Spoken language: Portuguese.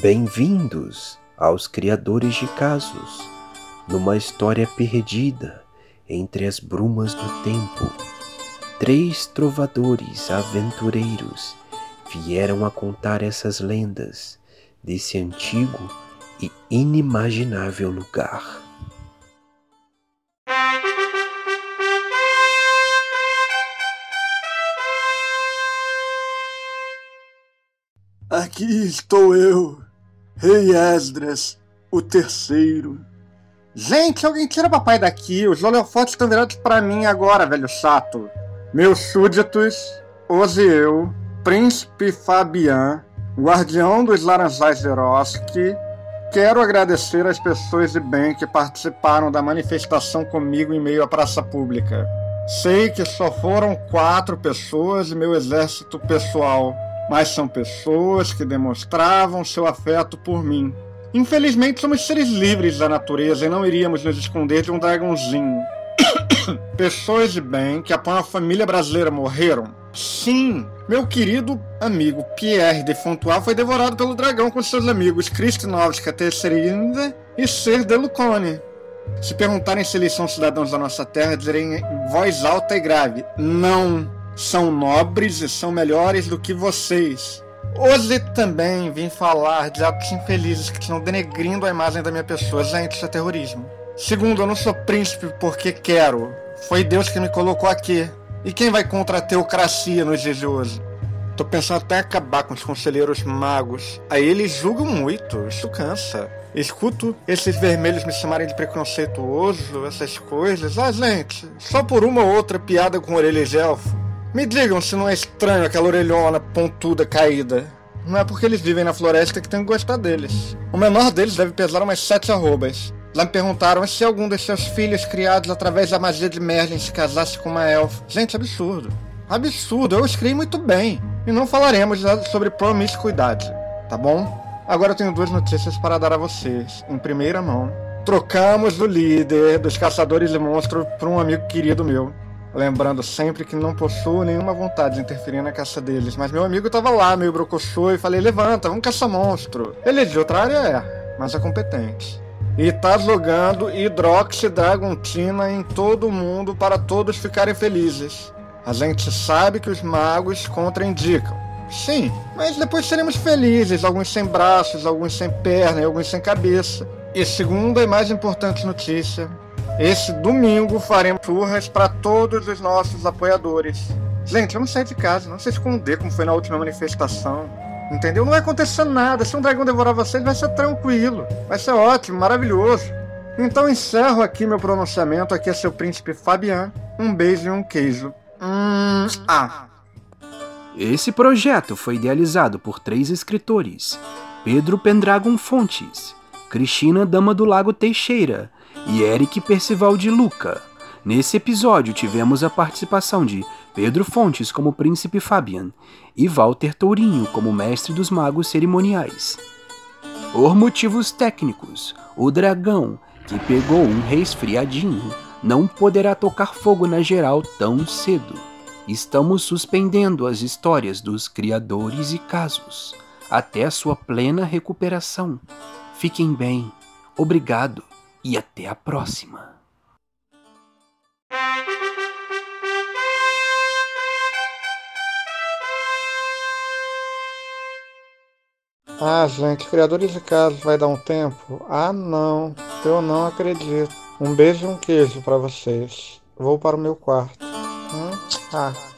Bem-vindos aos criadores de casos, numa história perdida entre as brumas do tempo. Três trovadores aventureiros vieram a contar essas lendas desse antigo e inimaginável lugar. Aqui estou eu, Rei Esdras, o terceiro. Gente, alguém tira papai daqui. Os holofotes estão virados para mim agora, velho chato. Meus súditos, Osieu, Príncipe Fabian, Guardião dos Laranjais de quero agradecer às pessoas de bem que participaram da manifestação comigo em meio à praça pública. Sei que só foram quatro pessoas e meu exército pessoal mas são pessoas que demonstravam seu afeto por mim. Infelizmente, somos seres livres da natureza e não iríamos nos esconder de um dragãozinho. pessoas de bem que apoiam a família brasileira morreram? Sim, meu querido amigo Pierre de Fontois foi devorado pelo dragão com seus amigos Kristinovska Tesserinda e Ser de Lucone. Se perguntarem se eles são cidadãos da nossa terra, direi em voz alta e grave: não são nobres e são melhores do que vocês. Hoje também vim falar de atos infelizes que estão denegrindo a imagem da minha pessoa. Gente, isso é terrorismo. Segundo, eu não sou príncipe porque quero. Foi Deus que me colocou aqui. E quem vai contra a teocracia nos dias de hoje? Tô pensando até acabar com os conselheiros magos. Aí eles julgam muito, isso cansa. Escuto esses vermelhos me chamarem de preconceituoso, essas coisas. Ah, gente, só por uma ou outra piada com orelha de elfo. Me digam se não é estranho aquela orelhona pontuda caída. Não é porque eles vivem na floresta que tenho que gostar deles. O menor deles deve pesar umas sete arrobas. Lá me perguntaram se algum dos seus filhos criados através da magia de Merlin se casasse com uma elfa. Gente, absurdo. Absurdo, eu escrevi muito bem. E não falaremos sobre promiscuidade, tá bom? Agora eu tenho duas notícias para dar a vocês, em primeira mão. Trocamos o líder dos caçadores de monstros por um amigo querido meu. Lembrando sempre que não possuo nenhuma vontade de interferir na caça deles, mas meu amigo tava lá, meio brocochô, e falei: levanta, vamos caçar monstro. Ele é de outra área, é, mas é competente. E tá jogando Hidroxidragontina em todo mundo para todos ficarem felizes. A gente sabe que os magos contraindicam. Sim, mas depois seremos felizes, alguns sem braços, alguns sem perna e alguns sem cabeça. E segunda e mais importante notícia, esse domingo faremos churras para todos os nossos apoiadores. Gente, vamos sair de casa, não se esconder como foi na última manifestação. Entendeu? Não vai acontecer nada. Se um dragão devorar vocês, vai ser tranquilo. Vai ser ótimo, maravilhoso. Então encerro aqui meu pronunciamento. Aqui é seu príncipe Fabian. Um beijo e um queijo. Hum, ah. Esse projeto foi idealizado por três escritores: Pedro Pendragon Fontes, Cristina Dama do Lago Teixeira e Eric Percival de Luca. Nesse episódio tivemos a participação de Pedro Fontes como Príncipe Fabian e Walter Tourinho como Mestre dos Magos Cerimoniais. Por motivos técnicos, o dragão, que pegou um resfriadinho, não poderá tocar fogo na geral tão cedo. Estamos suspendendo as histórias dos criadores e casos até a sua plena recuperação. Fiquem bem. Obrigado e até a próxima. Ah, gente, criadores de casos vai dar um tempo? Ah, não, eu não acredito. Um beijo e um queijo para vocês. Vou para o meu quarto. Hum? Ah.